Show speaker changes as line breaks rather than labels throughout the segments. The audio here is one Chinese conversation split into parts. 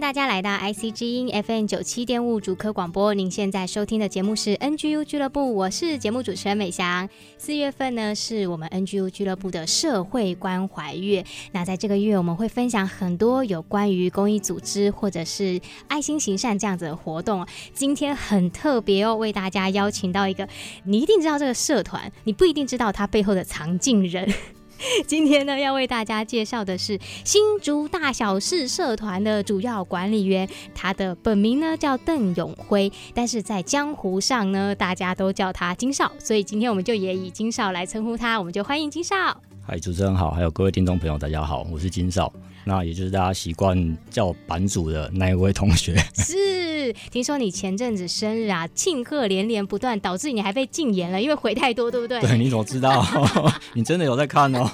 大家来到 IC 之音 FM 九七点五主科广播。您现在收听的节目是 NGU 俱乐部，我是节目主持人美翔。四月份呢，是我们 NGU 俱乐部的社会关怀月。那在这个月，我们会分享很多有关于公益组织或者是爱心行善这样子的活动。今天很特别哦，为大家邀请到一个，你一定知道这个社团，你不一定知道它背后的藏镜人。今天呢，要为大家介绍的是新竹大小事社团的主要管理员，他的本名呢叫邓永辉，但是在江湖上呢，大家都叫他金少，所以今天我们就也以金少来称呼他，我们就欢迎金少。
嗨，主持人好，还有各位听众朋友，大家好，我是金少。那也就是大家习惯叫我版主的那一位同学。
是，听说你前阵子生日啊，庆贺连连不断，导致你还被禁言了，因为回太多，对不对？
对，你怎么知道？你真的有在看哦？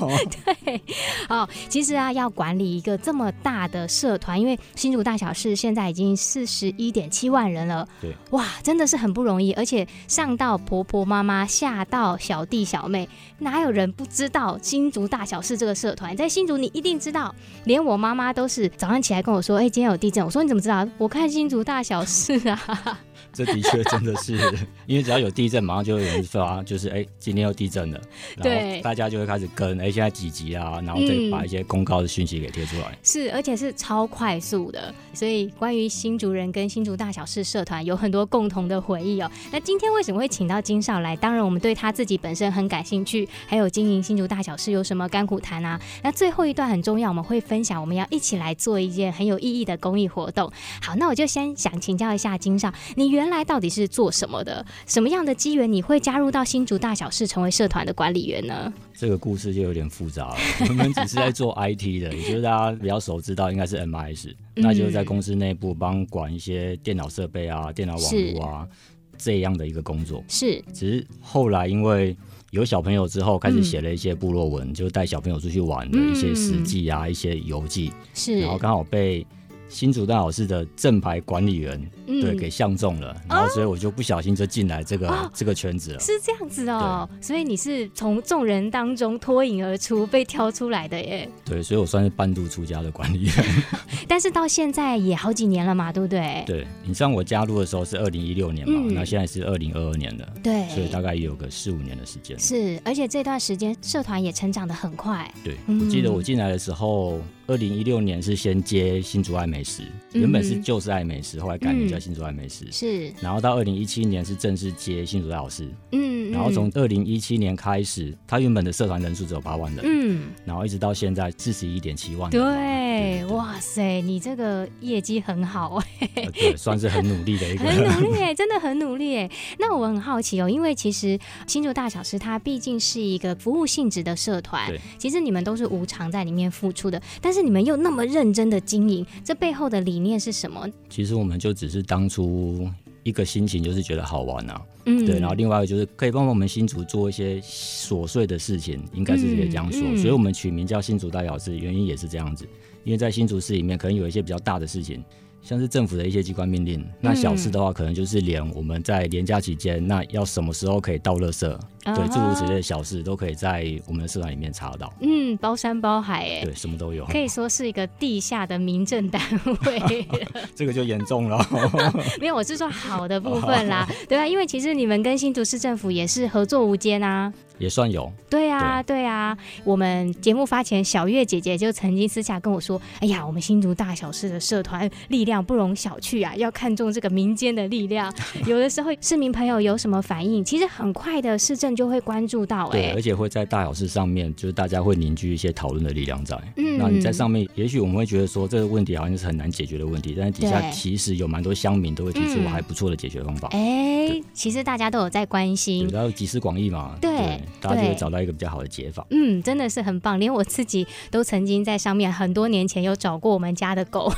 对，哦，其实啊，要管理一个这么大的社团，因为新竹大小事现在已经四十一点七万人了，
对，
哇，真的是很不容易，而且上到婆婆妈妈，下到小弟小妹，哪有人不知道新竹大小事这个社团？在新竹，你一定知道，连。我妈妈都是早上起来跟我说：“哎、今天有地震。”我说：“你怎么知道？我看新竹大小事啊。”
这的确真的是，因为只要有地震，马上就会有人发，就是哎，今天又地震了，然后大家就会开始跟，哎，现在几级啊，然后再把一些公告的讯息给贴出来。
嗯。是，而且是超快速的，所以关于新竹人跟新竹大小事社团有很多共同的回忆哦。那今天为什么会请到金少来？当然，我们对他自己本身很感兴趣，还有经营新竹大小事有什么甘苦谈啊？那最后一段很重要，我们会分享，我们要一起来做一件很有意义的公益活动。好，那我就先想请教一下金少，你原来到底是做什么的？什么样的机缘你会加入到新竹大小事成为社团的管理员呢？
这个故事就有点复杂了。我们只是在做 IT 的，也就是大家比较熟知道应该是 MIS，、嗯、那就是在公司内部帮管一些电脑设备啊、电脑网络啊这样的一个工作。是，只是后来因为有小朋友之后，开始写了一些部落文，嗯、就带小朋友出去玩的一些事迹啊、嗯、一些游记。是，然后刚好被。新竹大老师的正牌管理员，嗯、对，给相中了，然后所以我就不小心就进来这个、哦、这个圈子了。
是这样子哦，所以你是从众人当中脱颖而出，被挑出来的耶。
对，所以我算是半路出家的管理员。
但是到现在也好几年了嘛，对不对？
对，你像我加入的时候是二零一六年嘛，嗯、那现在是二零二二年了，对，所以大概也有个四五年的时间。
是，而且这段时间社团也成长的很快。
对，我记得我进来的时候。二零一六年是先接新竹爱美食，原本是就是爱美食，后来改名叫新竹爱美食。是，然后到二零一七年是正式接新竹大小事。嗯，然后从二零一七年开始，他原本的社团人数只有八万人。嗯，然后一直到现在四十一点七万人。
对，哇塞，你这个业绩很好哎。
对，算是很努力的一个。
很努力哎，真的很努力哎。那我很好奇哦，因为其实新竹大小师它毕竟是一个服务性质的社团，对，其实你们都是无偿在里面付出的，但但是你们又那么认真的经营，这背后的理念是什么？
其实我们就只是当初一个心情，就是觉得好玩啊，嗯，对。然后另外一个就是可以帮我们新竹做一些琐碎的事情，应该是可以这样说。嗯嗯、所以我们取名叫新竹大小事，原因也是这样子。因为在新竹市里面，可能有一些比较大的事情。像是政府的一些机关命令，那小事的话，可能就是连我们在年假期间，那要什么时候可以到垃圾，对，诸如此类的小事，都可以在我们的社团里面查到。
嗯，包山包海，哎，
对，什么都有，
可以说是一个地下的民政单位。
这个就严重了。
没有，我是说好的部分啦，对啊，因为其实你们跟新竹市政府也是合作无间啊。
也算有，
对啊，对，对啊。我们节目发前，小月姐姐就曾经私下跟我说：“哎呀，我们新竹大小事的社团力量不容小觑啊，要看重这个民间的力量。有的时候市民朋友有什么反应，其实很快的市政分就会关注到、欸，
对，而且会在大小事上面，就是大家会凝聚一些讨论的力量在。嗯，那你在上面，也许我们会觉得说这个问题好像是很难解决的问题，但是底下其实有蛮多乡民都会提出还不错的解决方法。
哎、嗯，其实大家都有在关心，
然后集思广益嘛，对，对，大家就会找到一个比较好的解法。
嗯，真的是很棒，连我自己都曾经在上面很多年前有找过我们家的狗。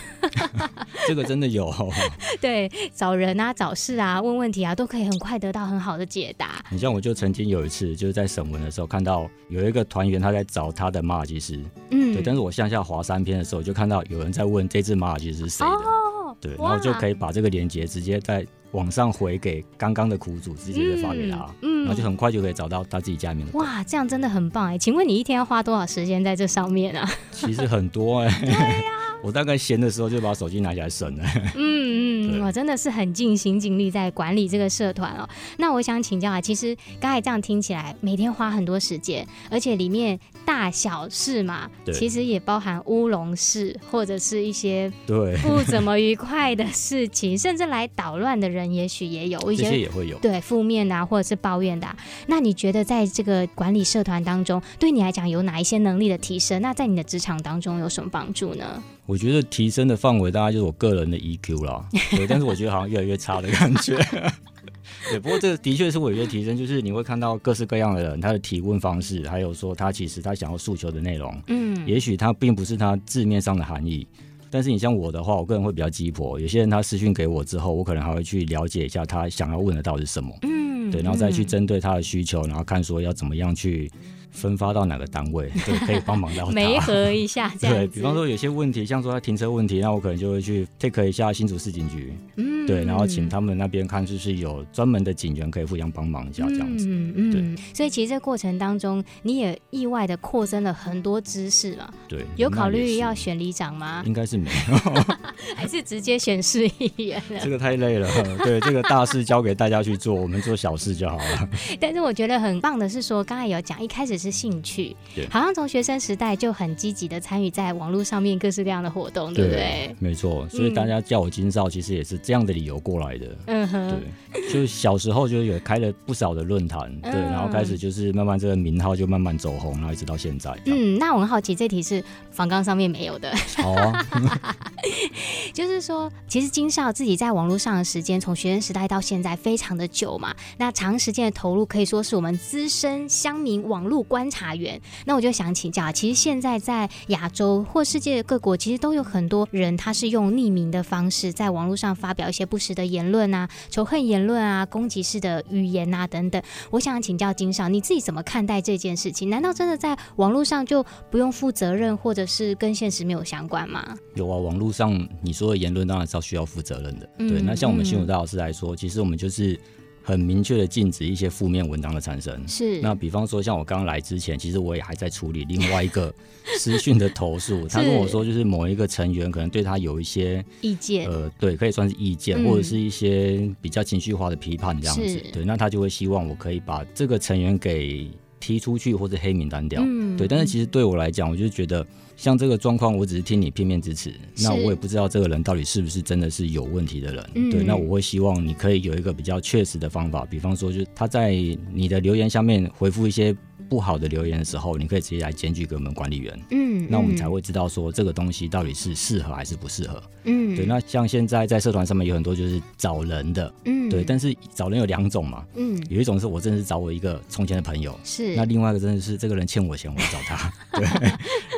这个真的有，
对，找人啊，找事啊，问问题啊，都可以很快得到很好的解答。
你像我就曾经有一次，就是在审文的时候，看到有一个团员他在找他的马尔济斯，嗯，对，但是我向下滑三篇的时候，就看到有人在问这只马尔济斯是谁的，哦，对，然后就可以把这个连接直接在网上回给刚刚的苦主，直接就发给他，嗯，然后就很快就可以找到他自己家里面的。
哇，这样真的很棒哎！请问你一天要花多少时间在这上面啊？
其实很多哎，对呀。我大概闲的时候就把手机拿起来审了。
嗯嗯，我真的是很尽心尽力在管理这个社团哦。那我想请教啊，其实刚才这样听起来，每天花很多时间，而且里面大小事嘛，其实也包含乌龙事或者是一些对不怎么愉快的事情，甚至来捣乱的人，也许也有一些，
这些也会有
对负面的啊，或者是抱怨的啊。那你觉得在这个管理社团当中，对你来讲有哪一些能力的提升？那在你的职场当中有什么帮助呢？
我觉得提升的范围大概就是我个人的 EQ 啦，对，但是我觉得好像越来越差的感觉。对，不过这的确是我有些提升，就是你会看到各式各样的人，他的提问方式，还有说他其实他想要诉求的内容，嗯，也许他并不是他字面上的含义，但是你像我的话，我个人会比较鸡婆，有些人他私讯给我之后，我可能还会去了解一下他想要问的到底是什么，嗯，对，然后再去针对他的需求，然后看说要怎么样去。分发到哪个单位，对，可以帮忙到他。
媒合一下这样，
对，比方说有些问题，像说他停车问题，那我可能就会去 take 一下新竹市警局，嗯，对，然后请他们那边看，就是有专门的警员可以互相帮忙一下这样子，嗯嗯，对。
所以其实这过程当中，你也意外的扩增了很多知识嘛。
对，
有考虑要选里长吗？
应该是没有，
还是直接选市议员了？
这个太累了，对，这个大事交给大家去做，我们做小事就好了。
但是我觉得很棒的是说，刚才有讲，一开始是兴趣。对，好像从学生时代就很积极的参与在网络上面各式各样的活动，对不对？
没错，所以大家叫我金少，其实也是这样的理由过来的。嗯哼，对，就小时候就有开了不少的论坛，对，然后开始就是慢慢这个名号就慢慢走红，然后一直到现在。
嗯，那我很好奇，这题是房纲上面没有的。
好啊，
就是说，其实金少自己在网络上的时间，从学生时代到现在非常的久嘛，那长时间的投入可以说是我们资深乡民网络观察员。那我就想请教，其实现在在亚洲或世界各国，其实都有很多人，他是用匿名的方式在网络上发表一些不实的言论啊、仇恨言论啊、攻击式的语言啊等等。我想请教金少，你自己怎么看待这件事情？难道真的在网络上就不用负责任，或者是跟现实没有相关吗？
有啊，网络上你说的言论当然是要需要负责任的。嗯、对，那像我们新闻大老师来说，嗯、其实我们就是。很明确的禁止一些负面文章的产生。是。那比方说，像我刚来之前，其实我也还在处理另外一个 私讯的投诉。他跟我说，就是某一个成员可能对他有一些
意见。
呃，对，可以算是意见，或者是一些比较情绪化的批判这样子。对，那他就会希望我可以把这个成员给踢出去或者黑名单掉。嗯。对，但是其实对我来讲，我就觉得。像这个状况，我只是听你片面之词，那我也不知道这个人到底是不是真的是有问题的人。嗯、对，那我会希望你可以有一个比较确实的方法，比方说，就是他在你的留言下面回复一些不好的留言的时候，你可以直接来检举给我们管理员。嗯，那我们才会知道说这个东西到底是适合还是不适合。嗯，对。那像现在在社团上面有很多就是找人的，嗯，对。但是找人有两种嘛，嗯，有一种是我真的是找我一个从前的朋友，是。那另外一个真的是这个人欠我钱，我要找他。对。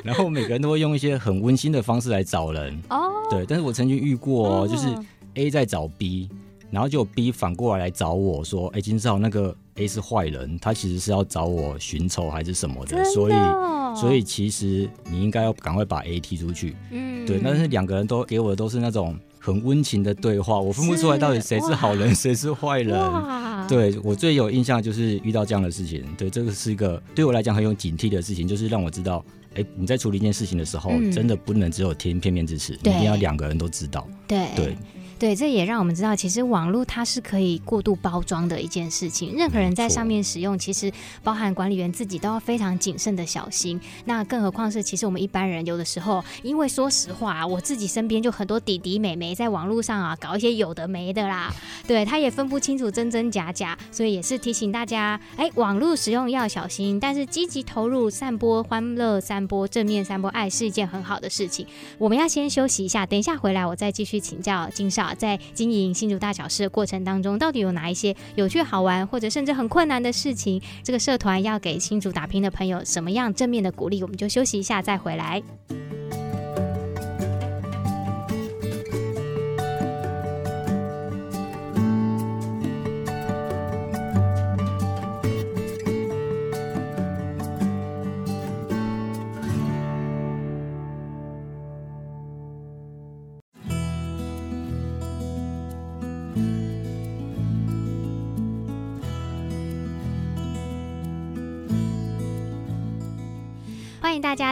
然后每个人都会用一些很温馨的方式来找人。哦。对。但是我曾经遇过，哦就是 A 在找 B，然后就 B 反过来来找我说：“哎，金少那个。” A 是坏人，他其实是要找我寻仇还是什么的，的所以所以其实你应该要赶快把 A 踢出去。嗯，对。但是两个人都给我的都是那种很温情的对话，我分不出来到底谁是好人，谁是坏人。对，我最有印象就是遇到这样的事情，对，这个是一个对我来讲很有警惕的事情，就是让我知道，哎，你在处理一件事情的时候，嗯、真的不能只有听片面之词，你一定要两个人都知道。对。对
对，这也让我们知道，其实网络它是可以过度包装的一件事情。任何人在上面使用，其实包含管理员自己都要非常谨慎的小心。那更何况是，其实我们一般人有的时候，因为说实话，我自己身边就很多弟弟妹妹在网络上啊搞一些有的没的啦，对，他也分不清楚真真假假，所以也是提醒大家，哎，网络使用要小心，但是积极投入，散播欢乐，散播正面，散播爱是一件很好的事情。我们要先休息一下，等一下回来我再继续请教金少。在经营新竹大小事的过程当中，到底有哪一些有趣好玩，或者甚至很困难的事情？这个社团要给新竹打拼的朋友什么样正面的鼓励？我们就休息一下，再回来。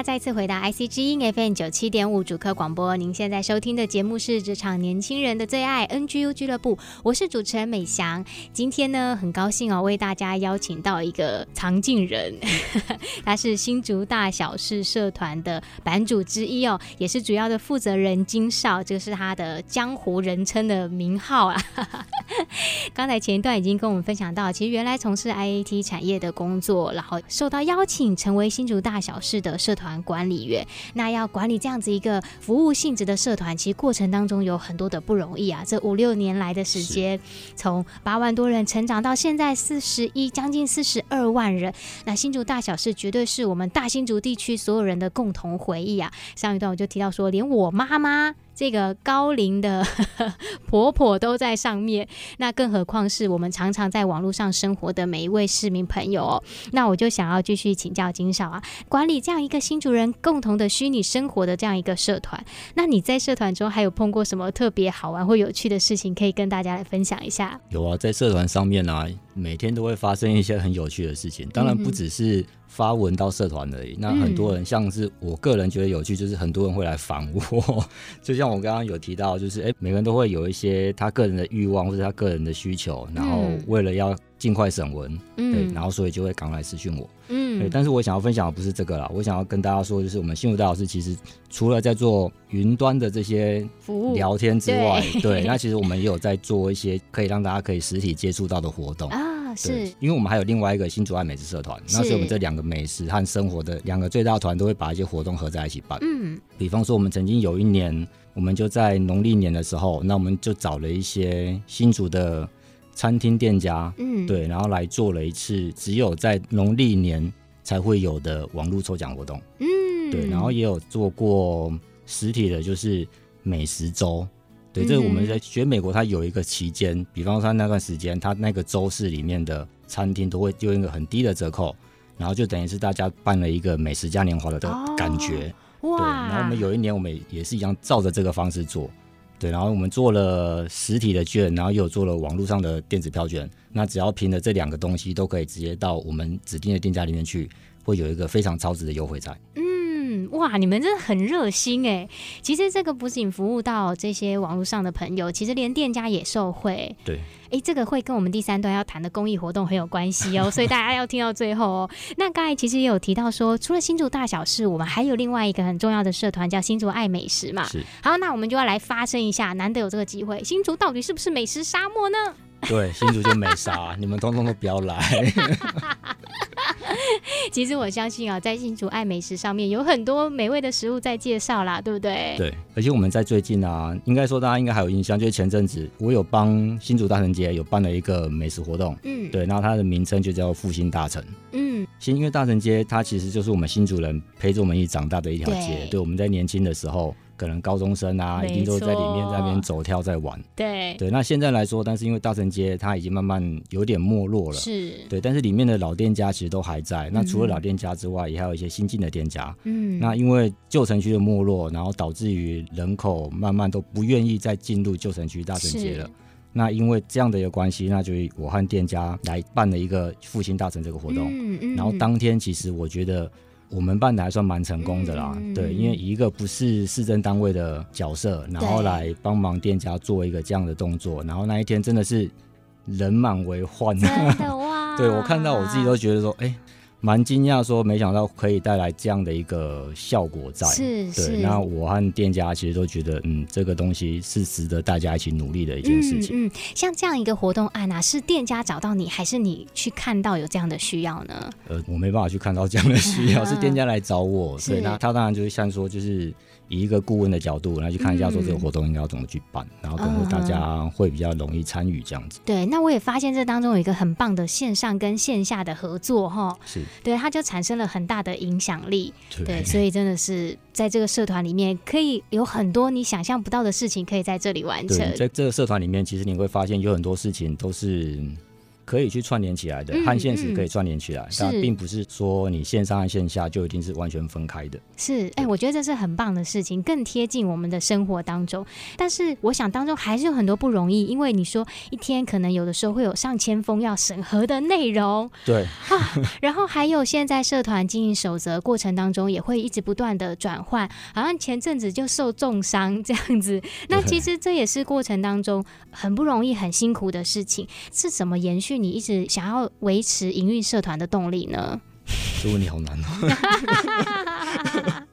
再次回到 IC 之音 FM 九七点五主客广播。您现在收听的节目是职场年轻人的最爱 NGU 俱乐部，我是主持人美翔。今天呢，很高兴哦，为大家邀请到一个藏镜人，他是新竹大小事社团的版主之一哦，也是主要的负责人金少，这、就是他的江湖人称的名号啊。刚才前一段已经跟我们分享到，其实原来从事 IAT 产业的工作，然后受到邀请成为新竹大小事的社团管理员，那要管理这样子一个服务性质的社团，其实过程当中有很多的不容易啊。这五六年来的时间，从八万多人成长到现在四十一，将近四十二万人。那新竹大小事绝对是我们大新竹地区所有人的共同回忆啊。上一段我就提到说，连我妈妈。这个高龄的 婆婆都在上面，那更何况是我们常常在网络上生活的每一位市民朋友哦。那我就想要继续请教金少啊，管理这样一个新主人共同的虚拟生活的这样一个社团，那你在社团中还有碰过什么特别好玩或有趣的事情，可以跟大家来分享一下？
有啊，在社团上面呢、啊，每天都会发生一些很有趣的事情，当然不只是。发文到社团而已，那很多人像是我个人觉得有趣，就是很多人会来烦我，就像我刚刚有提到，就是哎、欸，每个人都会有一些他个人的欲望或者他个人的需求，然后为了要尽快审文，嗯，对，然后所以就会赶来私讯我，嗯，对，但是我想要分享的不是这个啦，我想要跟大家说，就是我们幸福大老师其实除了在做云端的这些服务。聊天之外，对，对，那其实我们也有在做一些可以让大家可以实体接触到的活动。啊。是，因为我们还有另外一个新竹爱美食社团，那所以我们这两个美食和生活的两个最大团都会把一些活动合在一起办。嗯，比方说我们曾经有一年，我们就在农历年的时候，那我们就找了一些新竹的餐厅店家，嗯，对，然后来做了一次只有在农历年才会有的网络抽奖活动。嗯，对，然后也有做过实体的，就是美食周。对，这个我们在学美国，它有一个期间，比方说它那段时间，它那个周市里面的餐厅都会用一个很低的折扣，然后就等于是大家办了一个美食嘉年华的感觉。哦、对，然后我们有一年我们也是一样照着这个方式做，对，然后我们做了实体的券，然后又做了网络上的电子票券，那只要凭着这两个东西，都可以直接到我们指定的店家里面去，会有一个非常超值的优惠在。嗯
哇，你们真的很热心哎！其实这个不仅服务到这些网络上的朋友，其实连店家也受惠。
对，
哎，这个会跟我们第三段要谈的公益活动很有关系哦，所以大家要听到最后哦。那刚才其实也有提到说，除了新竹大小事，我们还有另外一个很重要的社团叫新竹爱美食嘛。
是。
好，那我们就要来发声一下，难得有这个机会，新竹到底是不是美食沙漠呢？
对，新竹就没啥，你们通通都不要来。
其实我相信啊，在新竹爱美食上面有很多美味的食物在介绍啦，对不对？
对，而且我们在最近啊，应该说大家应该还有印象，就是前阵子我有帮新竹大城街有办了一个美食活动，嗯，对，然后它的名称就叫复兴大城，嗯，新因为大城街它其实就是我们新竹人陪着我们一起长大的一条街，对，对，我们在年轻的时候。可能高中生啊，一定都在里面在那边走跳在玩。
对
对，那现在来说，但是因为大城街它已经慢慢有点没落了，
是
对，但是里面的老店家其实都还在。那除了老店家之外，也还有一些新进的店家。嗯，那因为旧城区的没落，然后导致于人口慢慢都不愿意再进入旧城区大城街了。那因为这样的一个关系，那就我和店家来办了一个复兴大城这个活动。嗯嗯，然后当天其实我觉得。我们办的还算蛮成功的啦。
嗯、
对，因为以一个不是市政单位的角色，然后来帮忙店家做一个这样的动作，然后那一天真的是人满为患。
真的 哇！
对，我看到我自己都觉得说，哎、欸。蛮惊讶，说没想到可以带来这样的一个效果在，
是是。
对，那我和店家其实都觉得，嗯，这个东西是值得大家一起努力的一件事情。
嗯，嗯，像这样一个活动案啊，是店家找到你，还是你去看到有这样的需要呢？
呃，我没办法去看到这样的需要，是店家来找我。对，那他当然就是像说，就是。以一个顾问的角度来去看一下，说这个活动应该要怎么去办，嗯、然后可能大家会比较容易参与这样子。
对，那我也发现这当中有一个很棒的线上跟线下的合作哈。
是。
对，它就产生了很大的影响力。
对，
对，所以真的是在这个社团里面，可以有很多你想象不到的事情可以在这里完成。
在这个社团里面，其实你会发现有很多事情都是。可以去串联起来的，和现实可以串联起来，但并不是说你线上和线下就一定是完全分开的。
是，哎、欸，我觉得这是很棒的事情，更贴近我们的生活当中。但是，我想当中还是有很多不容易，因为你说一天可能有的时候会有上千封要审核的内容，
对
啊，然后还有现在社团经营守则过程当中也会一直不断的转换，好像前阵子就受重伤这样子。那其实这也是过程当中很不容易、很辛苦的事情，是怎么延续？你一直想要维持营运社团的动力呢？
这问题好难哦。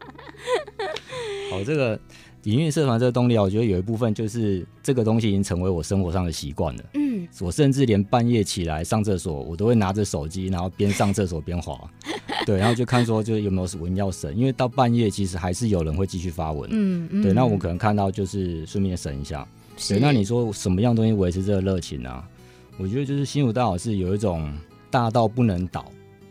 好，这个营运社团这个动力啊，我觉得有一部分就是这个东西已经成为我生活上的习惯了。嗯，我甚至连半夜起来上厕所，我都会拿着手机，然后边上厕所边滑。对，然后就看说就是有没有文要审，因为到半夜其实还是有人会继续发文。嗯嗯。对，那我可能看到就是顺便审一下。对，那你说什么样东西维持这个热情啊？我觉得就是新竹大小事有一种大到不能倒，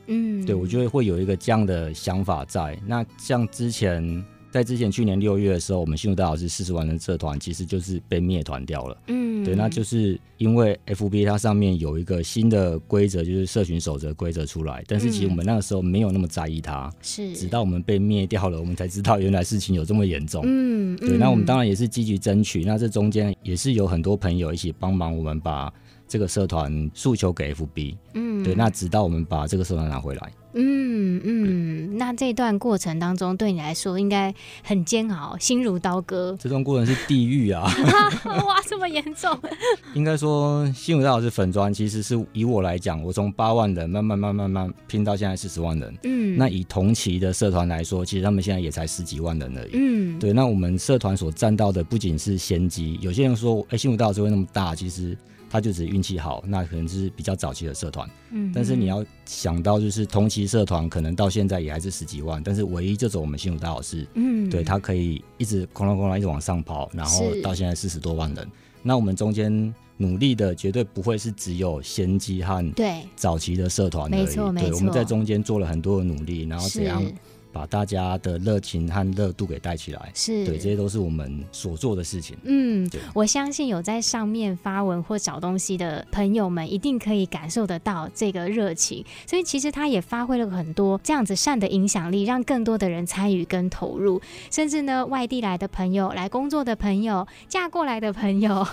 嗯，对，我觉得会有一个这样的想法在。那像之前在之前去年六月的时候，我们新竹大小事四十万人社团其实就是被灭团掉了，嗯，对，那就是因为 FB 它上面有一个新的规则，就是社群守则规则出来，但是其实我们那个时候没有那么在意它，是。直到我们被灭掉了，我们才知道原来事情有这么严重，嗯，对，那我们当然也是积极争取，那这中间也是有很多朋友一起帮忙我们把。这个社团诉求给 FB，嗯，对，那直到我们把这个社团拿回来，
嗯嗯，那这段过程当中对你来说应该很煎熬，心如刀割。
这段过程是地狱啊！
哇，这么严重？
应该说，新竹大小事粉砖其实是以我来讲，我从八万人慢慢慢慢慢慢拼到现在四十万人，嗯，那以同期的社团来说，其实他们现在也才十几万人而已，嗯，对。那我们社团所占到的不仅是先机，有些人说，哎，新竹大小事会那么大，其实。他就只运气好，那可能是比较早期的社团。嗯，但是你要想到，就是同期社团可能到现在也还是十几万，但是唯一这种我们新竹大小事，嗯，对，他可以一直哐啷哐啷一直往上跑，然后到现在四十多万人。那我们中间努力的绝对不会是只有先机和对早期的社团而已，对，我们在中间做了很多的努力，然后怎样？把大家的热情和热度给带起来，是对，这些都是我们所做的事情。嗯，对，
我相信有在上面发文或找东西的朋友们，一定可以感受得到这个热情。所以其实他也发挥了很多这样子善的影响力，让更多的人参与跟投入。甚至呢，外地来的朋友、来工作的朋友、嫁过来的朋友，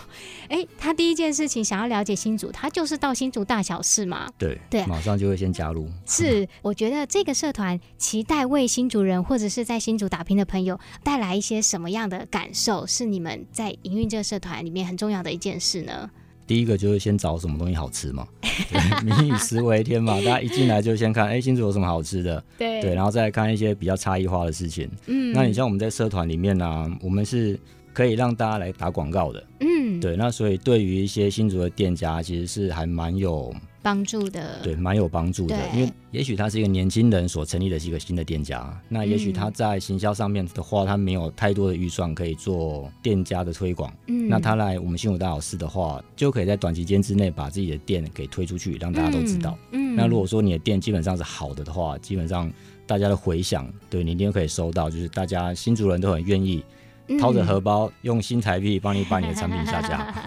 哎，他第一件事情想要了解新竹，他就是到新竹大小事嘛。
对对，马上就会先加入。
是，我觉得这个社团期待为新竹人或者是在新竹打拼的朋友带来一些什么样的感受？是你们在营运这个社团里面很重要的一件事呢？
第一个就是先找什么东西好吃嘛，民以食为天嘛，大家一进来就先看，哎、欸，新竹有什么好吃的？对对，然后再看一些比较差异化的事情。嗯，那你像我们在社团里面呢、啊，我们是可以让大家来打广告的。嗯，对，那所以对于一些新竹的店家，其实是还蛮有。
帮助的，
对，蛮有帮助的。因为也许他是一个年轻人所成立的是一个新的店家，那也许他在行销上面的话，他没有太多的预算可以做店家的推广。嗯，那他来我们新竹大老师的话，就可以在短期间之内把自己的店给推出去，让大家都知道。嗯，那如果说你的店基本上是好的的话，基本上大家的回响，对你一定可以收到，就是大家新竹人都很愿意掏着荷包用新台币帮你把你的产品下架。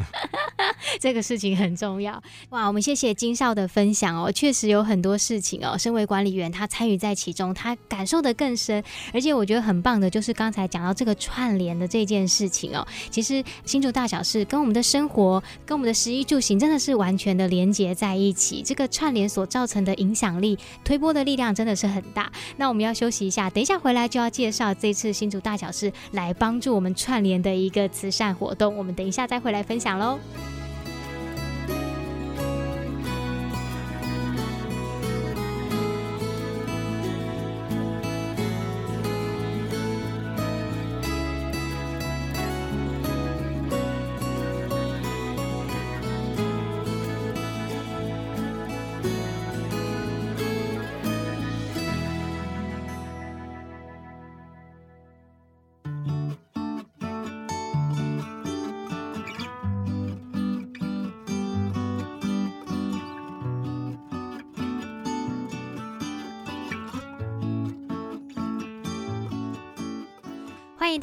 这个事情很重要。哇，我们谢谢金少的分享哦，确实有很多事情哦，身为管理员，他参与在其中，他感受得更深。而且我觉得很棒的，就是刚才讲到这个串联的这件事情哦，其实新竹大小事跟我们的生活、跟我们的食衣住行真的是完全的连接在一起。这个串联所造成的影响力、推波的力量真的是很大。那我们要休息一下，等一下回来就要介绍这次新竹大小事来帮助我们串联的一个慈善活动。我们等一下再回来分享喽。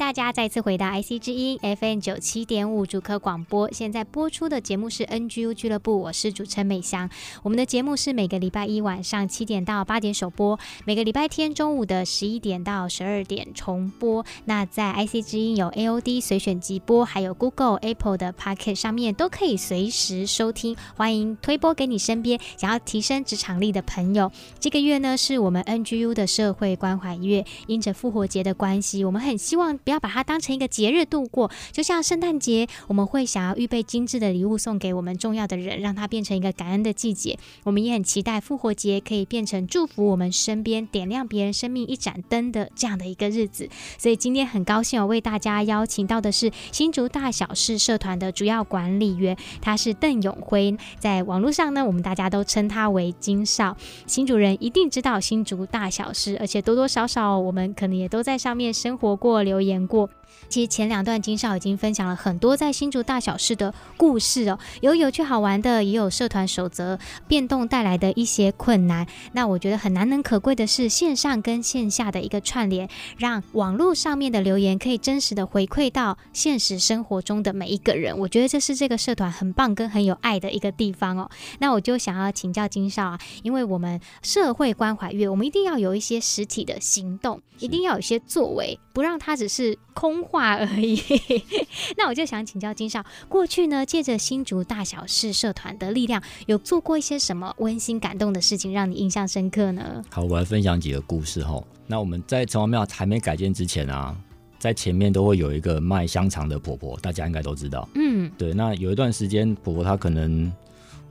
大家再次回到 IC 之音 FM 九七点五主科广播。现在播出的节目是 NGU 俱乐部，我是主持人美香。我们的节目是每个礼拜一晚上七点到八点首播，每个礼拜天中午的十一点到十二点重播。那在 IC 之音有 AOD 随选即播，还有 Google、Apple 的 Pocket 上面都可以随时收听。欢迎推播给你身边想要提升职场力的朋友。这个月呢，是我们 NGU 的社会关怀月，因着复活节的关系，我们很希望。要把它当成一个节日度过，就像圣诞节，我们会想要预备精致的礼物送给我们重要的人，让它变成一个感恩的季节。我们也很期待复活节可以变成祝福我们身边、点亮别人生命一盏灯的这样的一个日子。所以今天很高兴，我为大家邀请到的是新竹大小事社团的主要管理员，他是邓永辉。在网络上呢，我们大家都称他为金少。新主人一定知道新竹大小事，而且多多少少我们可能也都在上面生活过、留言。演过，其实前两段金少已经分享了很多在新竹大小事的故事哦，有有趣好玩的，也有社团守则变动带来的一些困难。那我觉得很难能可贵的是线上跟线下的一个串联，让网络上面的留言可以真实的回馈到现实生活中的每一个人。我觉得这是这个社团很棒跟很有爱的一个地方哦。那我就想要请教金少啊，因为我们社会关怀月，我们一定要有一些实体的行动，一定要有一些作为，不让它只是。空空话而已。那我就想请教金少，过去呢，借着新竹大小事社团的力量，有做过一些什么温馨感动的事情，让你印象深刻呢？
好，我来分享几个故事哈。那我们在城隍庙还没改建之前啊，在前面都会有一个卖香肠的婆婆，大家应该都知道。嗯，对。那有一段时间，婆婆她可能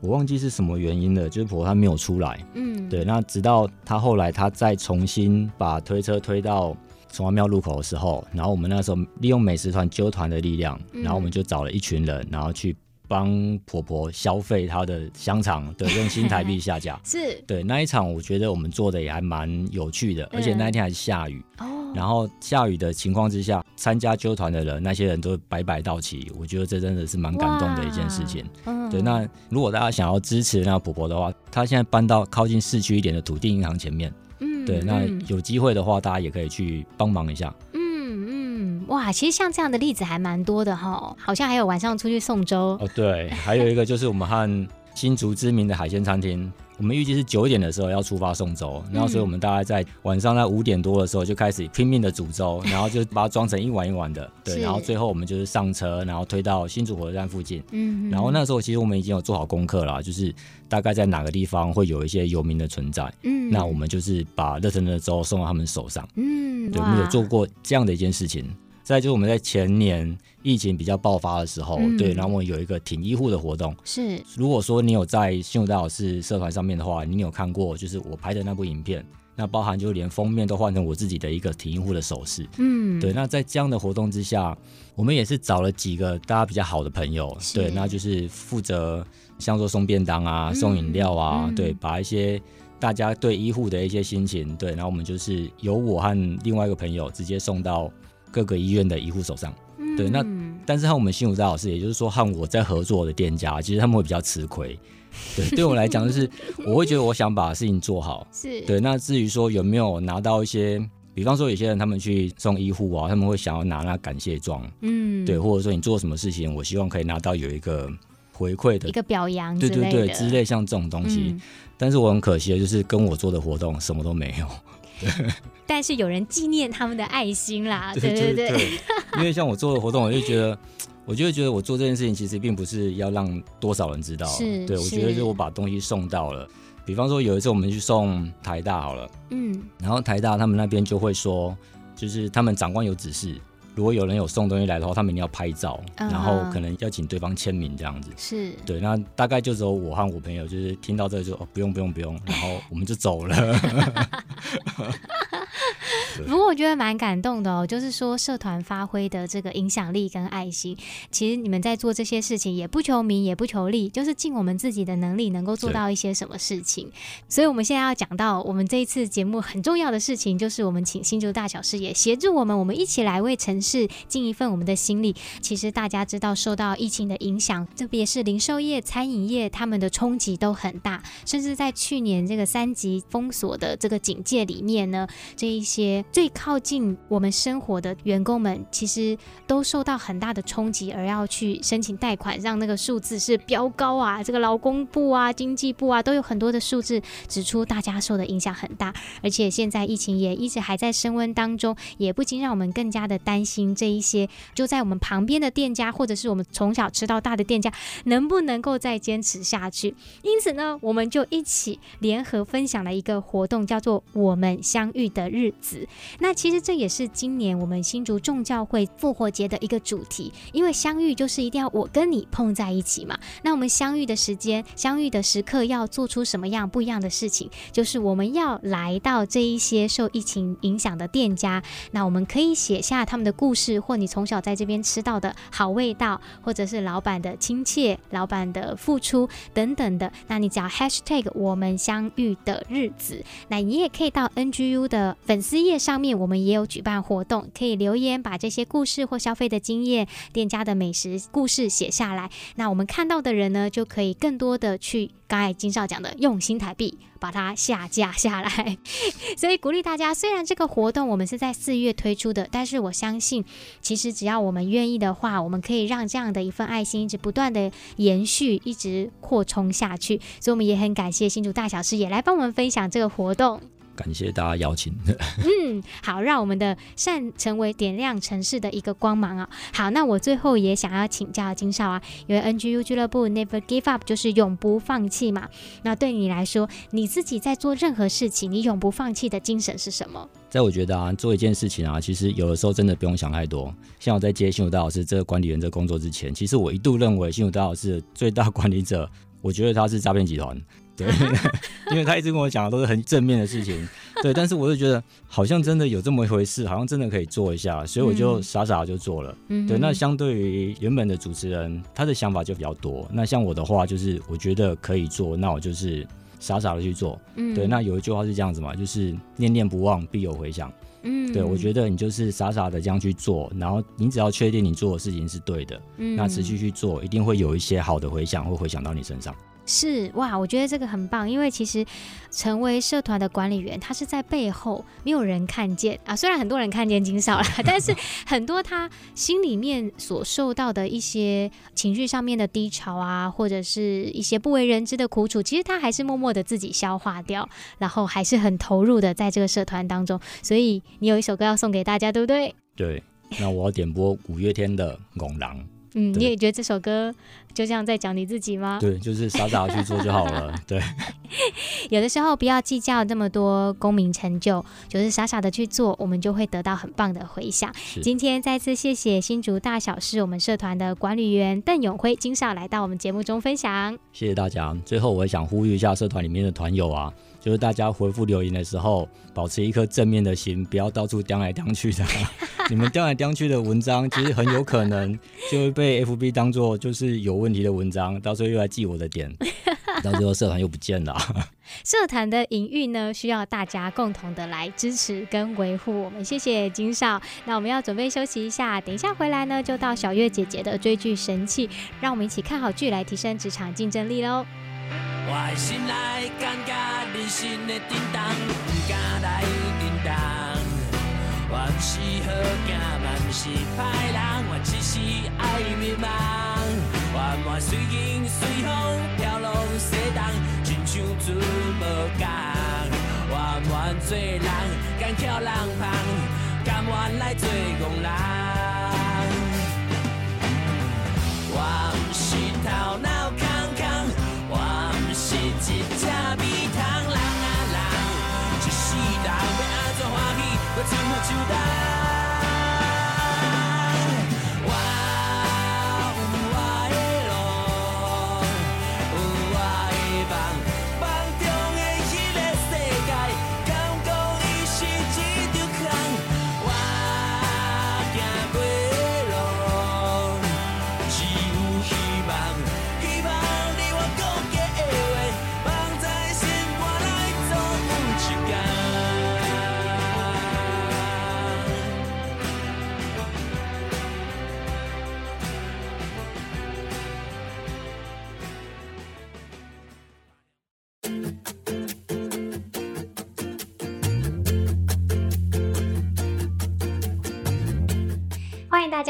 我忘记是什么原因了，就是婆婆她没有出来。嗯，对。那直到她后来，她再重新把推车推到。城隍庙路口的时候，然后我们那时候利用美食团揪团的力量，然后我们就找了一群人，然后去帮婆婆消费她的香肠，对，用新台币下架。
是
对那一场，我觉得我们做的也还蛮有趣的，而且那一天还是下雨。然后下雨的情况之下，参加揪团的人，那些人都白白到齐，我觉得这真的是蛮感动的一件事情。嗯对，那如果大家想要支持那个婆婆的话，她现在搬到靠近市区一点的土地银行前面。对，那有机会的话，大家也可以去帮忙一下。
嗯嗯，哇，其实像这样的例子还蛮多的哈，好像还有晚上出去送粥。
哦，对，还有一个就是我们和新竹知名的海鲜餐厅。我们预计是九点的时候要出发送粥，然后所以我们大概在晚上在五点多的时候就开始拼命的煮粥，然后就把它装成一碗一碗的，对，然后最后我们就是上车，然后推到新竹火车站附近，嗯，然后那时候其实我们已经有做好功课了，就是大概在哪个地方会有一些游民的存在，嗯，那我们就是把热腾腾的粥送到他们手上，嗯，对，我们有做过这样的一件事情。再就是我们在前年疫情比较爆发的时候，嗯、对，然后我们有一个挺医护的活动。
是，如
果说你有在新竹大老师社团上面的话，你有看过就是我拍的那部影片，那包含就连封面都换成我自己的一个挺医护的手势。嗯，对。那在这样的活动之下，我们也是找了几个大家比较好的朋友，对，那就是负责像说送便当啊、送饮料啊，嗯、对，把一些大家对医护的一些心情，对，然后我们就是由我和另外一个朋友直接送到。各个医院的医护手上，嗯、对，那但是和我们新竹大老师，也就是说和我在合作的店家，其实他们会比较吃亏。对，对我来讲，就是 我会觉得我想把事情做好。是对。那至于说有没有拿到一些，比方说有些人他们去送医护啊，他们会想要拿那感谢状，嗯，对，或者说你做什么事情，我希望可以拿到有一个回馈的
一个表扬，
对对对，之类像这种东西。嗯、但是我很可惜的就是跟我做的活动什么都没有。
但是有人纪念他们的爱心啦，对对对，对。
因为像我做的活动，我就觉得，我就会觉得我做这件事情其实并不是要让多少人知道，
是
对，我觉得是我把东西送到了。比方说有一次我们去送台大好了，嗯，然后台大他们那边就会说，就是他们长官有指示。如果有人有送东西来的话，他们一定要拍照，嗯、然后可能要请对方签名这样子。
是
对，那大概就只有我和我朋友，就是听到这就哦，不用不用不用，然后我们就走了。
不过我觉得蛮感动的哦，就是说社团发挥的这个影响力跟爱心，其实你们在做这些事情也不求名也不求利，就是尽我们自己的能力能够做到一些什么事情。所以我们现在要讲到我们这一次节目很重要的事情，就是我们请新竹大小事也协助我们，我们一起来为城市尽一份我们的心力。其实大家知道，受到疫情的影响，特别是零售业、餐饮业，他们的冲击都很大，甚至在去年这个三级封锁的这个警戒里面呢，这一些。最靠近我们生活的员工们，其实都受到很大的冲击，而要去申请贷款，让那个数字是飙高啊！这个劳工部啊、经济部啊，都有很多的数字指出，大家受的影响很大。而且现在疫情也一直还在升温当中，也不禁让我们更加的担心这一些就在我们旁边的店家，或者是我们从小吃到大的店家，能不能够再坚持下去？因此呢，我们就一起联合分享了一个活动，叫做“我们相遇的日子”。那其实这也是今年我们新竹众教会复活节的一个主题，因为相遇就是一定要我跟你碰在一起嘛。那我们相遇的时间、相遇的时刻要做出什么样不一样的事情？就是我们要来到这一些受疫情影响的店家，那我们可以写下他们的故事，或你从小在这边吃到的好味道，或者是老板的亲切、老板的付出等等的。那你只要 hashtag 我们相遇的日子，那你也可以到 NGU 的粉丝页上。上面我们也有举办活动，可以留言把这些故事或消费的经验、店家的美食故事写下来。那我们看到的人呢，就可以更多的去刚才金少讲的用心台币把它下架下来。所以鼓励大家，虽然这个活动我们是在四月推出的，但是我相信，其实只要我们愿意的话，我们可以让这样的一份爱心一直不断的延续，一直扩充下去。所以我们也很感谢新竹大小事也来帮我们分享这个活动。
感谢大家邀请。
嗯，好，让我们的善成为点亮城市的一个光芒啊！好，那我最后也想要请教金少啊，因为 NGU 俱乐部 Never Give Up 就是永不放弃嘛。那对你来说，你自己在做任何事情，你永不放弃的精神是什么？
在我觉得啊，做一件事情啊，其实有的时候真的不用想太多。像我在接新武大老师这个管理员这个工作之前，其实我一度认为新武大老师的最大管理者，我觉得他是诈骗集团。对，因为他一直跟我讲的都是很正面的事情，对，但是我就觉得好像真的有这么一回事，好像真的可以做一下，所以我就傻傻就做了。嗯，对，那相对于原本的主持人，他的想法就比较多。那像我的话，就是我觉得可以做，那我就是傻傻的去做。嗯，对，那有一句话是这样子嘛，就是念念不忘，必有回响。嗯，对，我觉得你就是傻傻的这样去做，然后你只要确定你做的事情是对的，嗯，那持续去做，一定会有一些好的回响，会回响到你身上。
是哇，我觉得这个很棒，因为其实成为社团的管理员，他是在背后没有人看见啊。虽然很多人看见金少了，但是很多他心里面所受到的一些情绪上面的低潮啊，或者是一些不为人知的苦楚，其实他还是默默的自己消化掉，然后还是很投入的在这个社团当中。所以你有一首歌要送给大家，对不对？
对，那我要点播五月天的《戆人》。
嗯，你也觉得这首歌就这样在讲你自己吗？
对，就是傻傻的去做就好了。对，
有的时候不要计较那么多功名成就，就是傻傻的去做，我们就会得到很棒的回响。今天再次谢谢新竹大小事我们社团的管理员邓永辉金少来到我们节目中分享。
谢谢大家。最后，我也想呼吁一下社团里面的团友啊。就是大家回复留言的时候，保持一颗正面的心，不要到处叼来叼去的。你们叼来叼去的文章，其实很有可能就会被 FB 当做就是有问题的文章，到时候又来记我的点，到最后社团又不见了。
社团的营运呢，需要大家共同的来支持跟维护。我们谢谢金少，那我们要准备休息一下，等一下回来呢，就到小月姐姐的追剧神器，让我们一起看好剧来提升职场竞争力喽。我的心内感觉人生的震动，不敢来叮当，我不是好
毋是歹人，我只是爱迷茫。我我随景随风飘浪西东，亲像船无港。我我做人，敢翘人旁，甘愿来做憨人。我不是头脑我怎么交
代？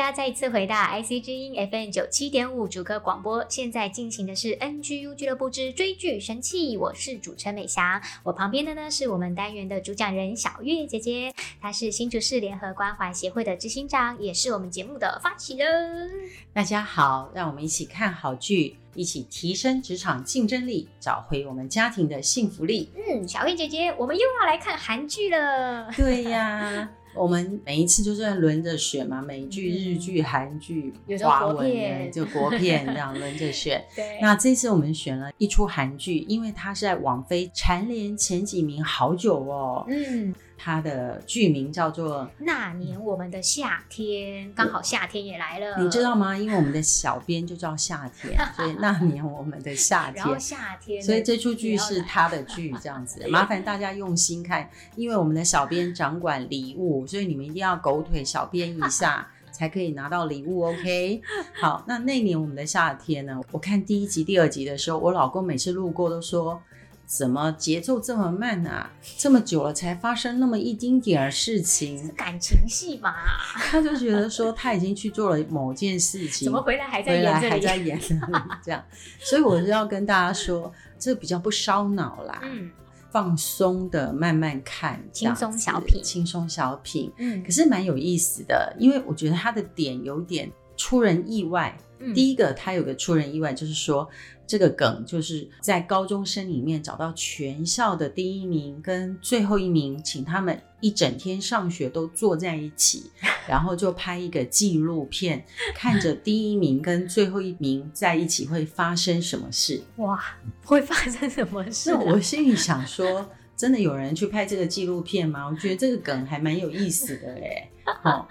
家再一次回到 IC 之音 FM 九七点五主科广播，现在进行的是 NGU 俱乐部之追剧神器，我是主持人美霞，我旁边的呢是我们单元的主讲人小月姐姐，她是新竹市联合关怀协会的执行长，也是我们节目的发起人。
大家好，让我们一起看好剧，一起提升职场竞争力，找回我们家庭的幸福力。
嗯，小月姐姐，我们又要来看韩剧了。
对呀。我们每一次就是在轮着选嘛，美剧、日剧、韩剧、华文就国片这样轮着选。对，那这次我们选了一出韩剧，因为它是在网飞蝉联前几名好久哦。嗯。它的剧名叫做《
那年我们的夏天》，刚好夏天也来了，
你知道吗？因为我们的小编就叫夏天，所以那年我们的夏天，然后
夏天，
所以这出剧是他的剧，这样子。麻烦大家用心看，因为我们的小编掌管礼物，所以你们一定要狗腿小编一下，才可以拿到礼物。OK，好，那那年我们的夏天呢？我看第一集、第二集的时候，我老公每次路过都说。怎么节奏这么慢啊？这么久了才发生那么一丁点儿事情，
感情戏吧？
他就觉得说他已经去做了某件事情，
怎么回来还在演回来？
还在演 这样，所以我就要跟大家说，这比较不烧脑啦，嗯，放松的慢慢看，
轻松小品，
轻松小品，嗯，可是蛮有意思的，因为我觉得他的点有点出人意外。嗯，第一个，他有个出人意外，就是说。这个梗就是在高中生里面找到全校的第一名跟最后一名，请他们一整天上学都坐在一起，然后就拍一个纪录片，看着第一名跟最后一名在一起会发生什么事？哇，
会发生什么事啊？
那我心里想说。真的有人去拍这个纪录片吗？我觉得这个梗还蛮有意思的哎。哦，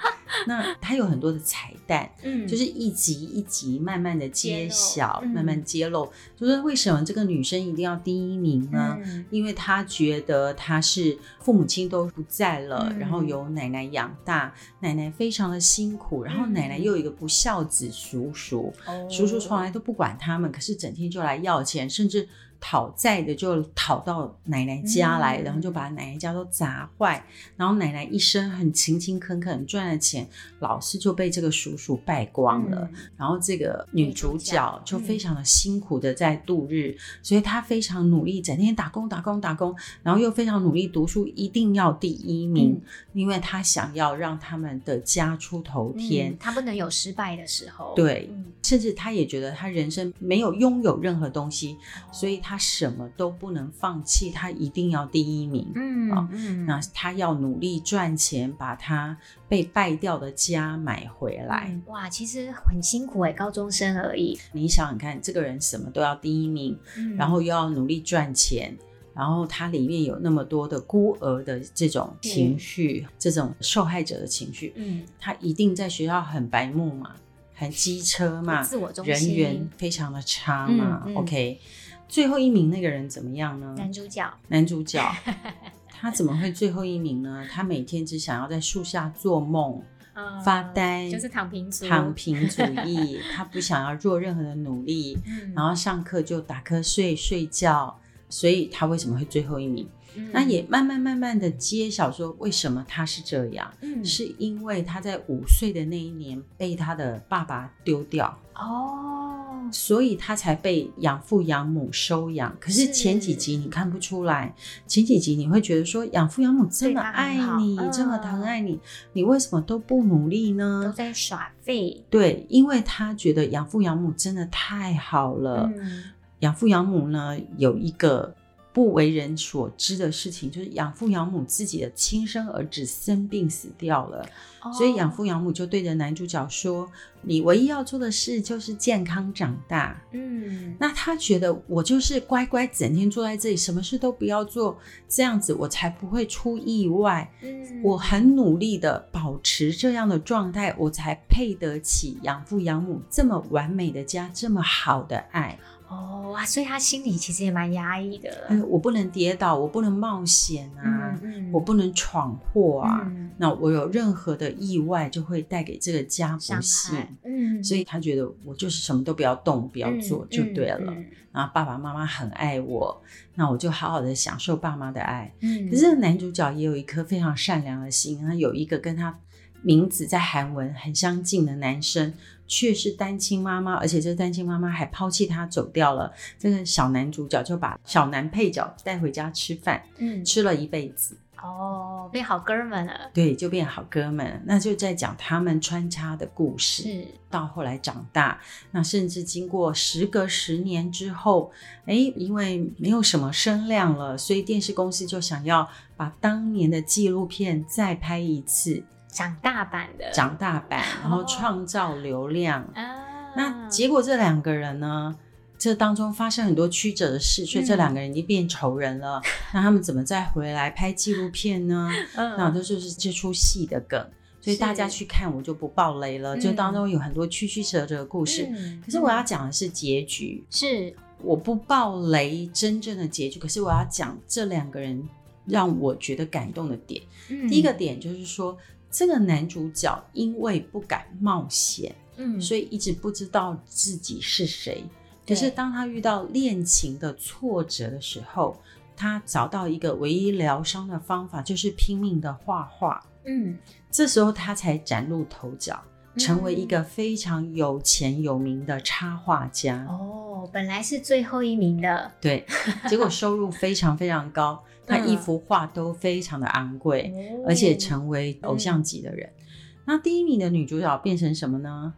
那它有很多的彩蛋，嗯，就是一集一集慢慢的揭晓，嗯、慢慢揭露，就是为什么这个女生一定要第一名呢？嗯、因为她觉得她是父母亲都不在了，嗯、然后由奶奶养大，奶奶非常的辛苦，然后奶奶又有一个不孝子叔叔叔从来都不管他们，可是整天就来要钱，甚至。讨债的就讨到奶奶家来，嗯、然后就把奶奶家都砸坏，然后奶奶一生很勤勤恳恳赚的钱，老是就被这个叔叔败光了。嗯、然后这个女主角就非常的辛苦的在度日，嗯、所以她非常努力，整天打工打工打工，然后又非常努力读书，一定要第一名，嗯、因为她想要让他们的家出头天，
她、嗯、不能有失败的时候。
对，嗯、甚至她也觉得她人生没有拥有任何东西，所以。他什么都不能放弃，他一定要第一名。嗯、哦、嗯，那他要努力赚钱，把他被败掉的家买回来。
嗯、哇，其实很辛苦哎，高中生而已。
你想想看，这个人什么都要第一名，嗯、然后又要努力赚钱，然后他里面有那么多的孤儿的这种情绪，嗯、这种受害者的情绪。嗯，他一定在学校很白目嘛，很机车嘛，
自我中心，
人缘非常的差嘛。嗯嗯、OK。最后一名那个人怎么样呢？
男主角，
男主角，他怎么会最后一名呢？他每天只想要在树下做梦、嗯、发呆，
就是躺平族，
躺平主义。他不想要做任何的努力，嗯、然后上课就打瞌睡睡觉，所以他为什么会最后一名？嗯、那也慢慢慢慢的揭晓说，为什么他是这样？嗯，是因为他在五岁的那一年被他的爸爸丢掉哦，所以他才被养父养母收养。可是前几集你看不出来，前几集你会觉得说养父养母这么爱你，这么疼爱你，你为什么都不努力呢？
都在耍废。
对，因为他觉得养父养母真的太好了。嗯、养父养母呢，有一个。不为人所知的事情，就是养父养母自己的亲生儿子生病死掉了，哦、所以养父养母就对着男主角说：“你唯一要做的事就是健康长大。”嗯，那他觉得我就是乖乖整天坐在这里，什么事都不要做，这样子我才不会出意外。嗯，我很努力的保持这样的状态，我才配得起养父养母这么完美的家，这么好的爱。
哦哇，所以他心里其实也蛮压抑的。
嗯，我不能跌倒，我不能冒险啊，嗯嗯、我不能闯祸啊。嗯、那我有任何的意外，就会带给这个家不幸。嗯，所以他觉得我就是什么都不要动，不要做就对了。然后爸爸妈妈很爱我，那我就好好的享受爸妈的爱。嗯，可是这个男主角也有一颗非常善良的心，他有一个跟他名字在韩文很相近的男生。却是单亲妈妈，而且这个单亲妈妈还抛弃他走掉了。这个小男主角就把小男配角带回家吃饭，嗯，吃了一辈子，
哦，变好哥们了。
对，就变好哥们。那就在讲他们穿插的故事，是到后来长大，那甚至经过时隔十年之后，哎，因为没有什么声量了，所以电视公司就想要把当年的纪录片再拍一次。
长大版的，
长大版，然后创造流量。哦、那结果这两个人呢，这当中发生很多曲折的事，所以这两个人已经变仇人了。嗯、那他们怎么再回来拍纪录片呢？嗯、那这就是这出戏的梗，所以大家去看我就不爆雷了。是就当中有很多曲曲折折的故事，嗯、可是我要讲的是结局，是我不爆雷真正的结局。可是我要讲这两个人让我觉得感动的点。嗯、第一个点就是说。这个男主角因为不敢冒险，嗯，所以一直不知道自己是谁。可是当他遇到恋情的挫折的时候，他找到一个唯一疗伤的方法，就是拼命的画画。嗯，这时候他才崭露头角，成为一个非常有钱有名的插画家。
哦，本来是最后一名的，
对，结果收入非常非常高。他一幅画都非常的昂贵，嗯、而且成为偶像级的人。嗯、那第一名的女主角变成什么呢？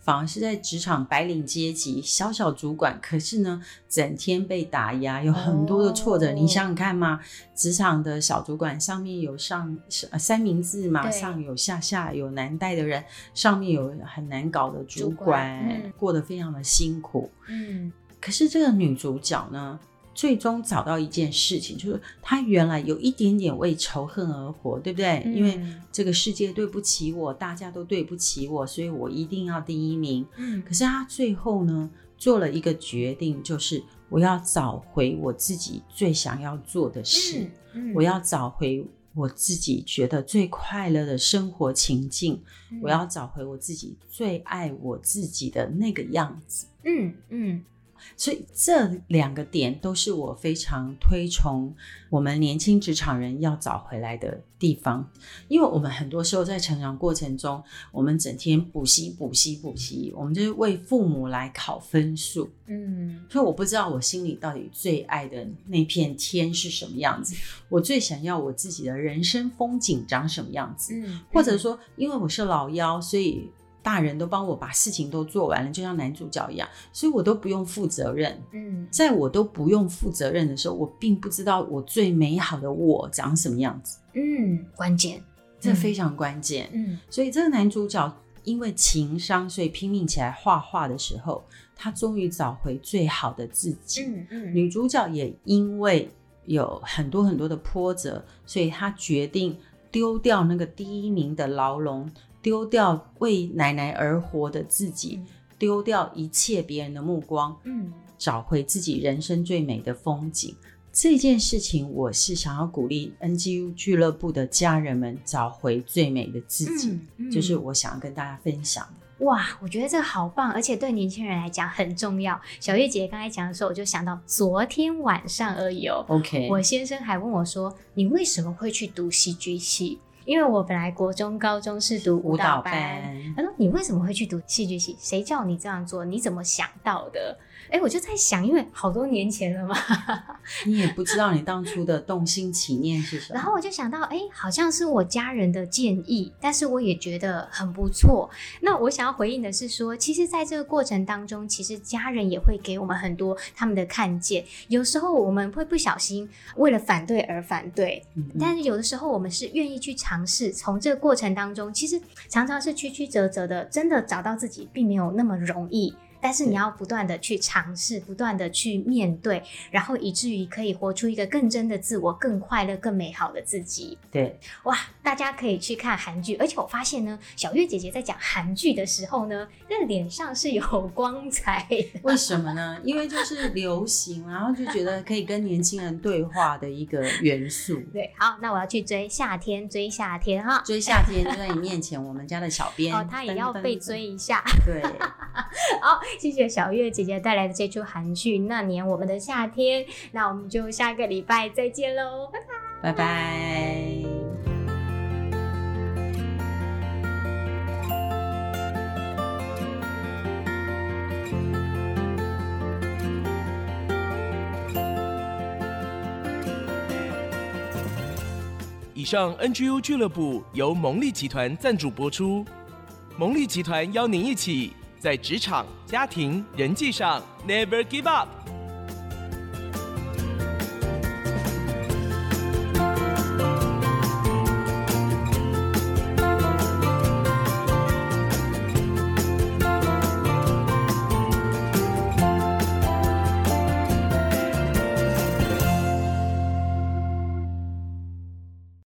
反而是在职场白领阶级，小小主管，可是呢，整天被打压，有很多的挫折。哦、你想想看嘛，职场的小主管上面有上三明治嘛，上有下下有难带的人，上面有很难搞的主管，主管嗯、过得非常的辛苦。嗯，可是这个女主角呢？最终找到一件事情，就是他原来有一点点为仇恨而活，对不对？嗯、因为这个世界对不起我，大家都对不起我，所以我一定要第一名。嗯，可是他最后呢，做了一个决定，就是我要找回我自己最想要做的事，嗯嗯、我要找回我自己觉得最快乐的生活情境，嗯、我要找回我自己最爱我自己的那个样子。嗯嗯。嗯所以这两个点都是我非常推崇我们年轻职场人要找回来的地方，因为我们很多时候在成长过程中，我们整天补习、补习、补习，我们就是为父母来考分数。嗯，所以我不知道我心里到底最爱的那片天是什么样子，我最想要我自己的人生风景长什么样子，嗯，或者说，因为我是老幺，所以。大人都帮我把事情都做完了，就像男主角一样，所以我都不用负责任。嗯，在我都不用负责任的时候，我并不知道我最美好的我长什么样子。
嗯，关键，
这非常关键。嗯，所以这个男主角因为情商，所以拼命起来画画的时候，他终于找回最好的自己。嗯嗯，女主角也因为有很多很多的波折，所以她决定丢掉那个第一名的牢笼。丢掉为奶奶而活的自己，丢掉一切别人的目光，嗯，找回自己人生最美的风景，这件事情，我是想要鼓励 NGU 俱乐部的家人们找回最美的自己，嗯嗯、就是我想要跟大家分享的。
哇，我觉得这个好棒，而且对年轻人来讲很重要。小月姐刚才讲的时候，我就想到昨天晚上而已哦。OK，我先生还问我说：“你为什么会去读戏剧系？”因为我本来国中、高中是读舞蹈班。他说：“你为什么会去读戏剧系？谁叫你这样做？你怎么想到的？”哎，我就在想，因为好多年前了嘛，
你也不知道你当初的动心起念是什么。
然后我就想到，哎，好像是我家人的建议，但是我也觉得很不错。那我想要回应的是说，其实在这个过程当中，其实家人也会给我们很多他们的看见。有时候我们会不小心为了反对而反对，嗯嗯，但是有的时候我们是愿意去尝试。从这个过程当中，其实常常是曲曲折折的，真的找到自己并没有那么容易。但是你要不断的去尝试，不断的去面对，然后以至于可以活出一个更真的自我，更快乐、更美好的自己。
对，
哇，大家可以去看韩剧，而且我发现呢，小月姐姐在讲韩剧的时候呢，那脸上是有光彩。
为什么呢？因为就是流行，然后就觉得可以跟年轻人对话的一个元素。
对，好，那我要去追夏天，追夏天哈，
追夏天就在你面前，我们家的小编
哦，他也要被追一下。
对，
好。谢谢小月姐姐带来的这出韩剧《那年我们的夏天》，那我们就下个礼拜再见喽，拜拜，拜
拜。
以上 NGU 俱乐部由蒙利集团赞助播出，蒙利集团邀您一起。在职场、家庭、人际上，Never give up。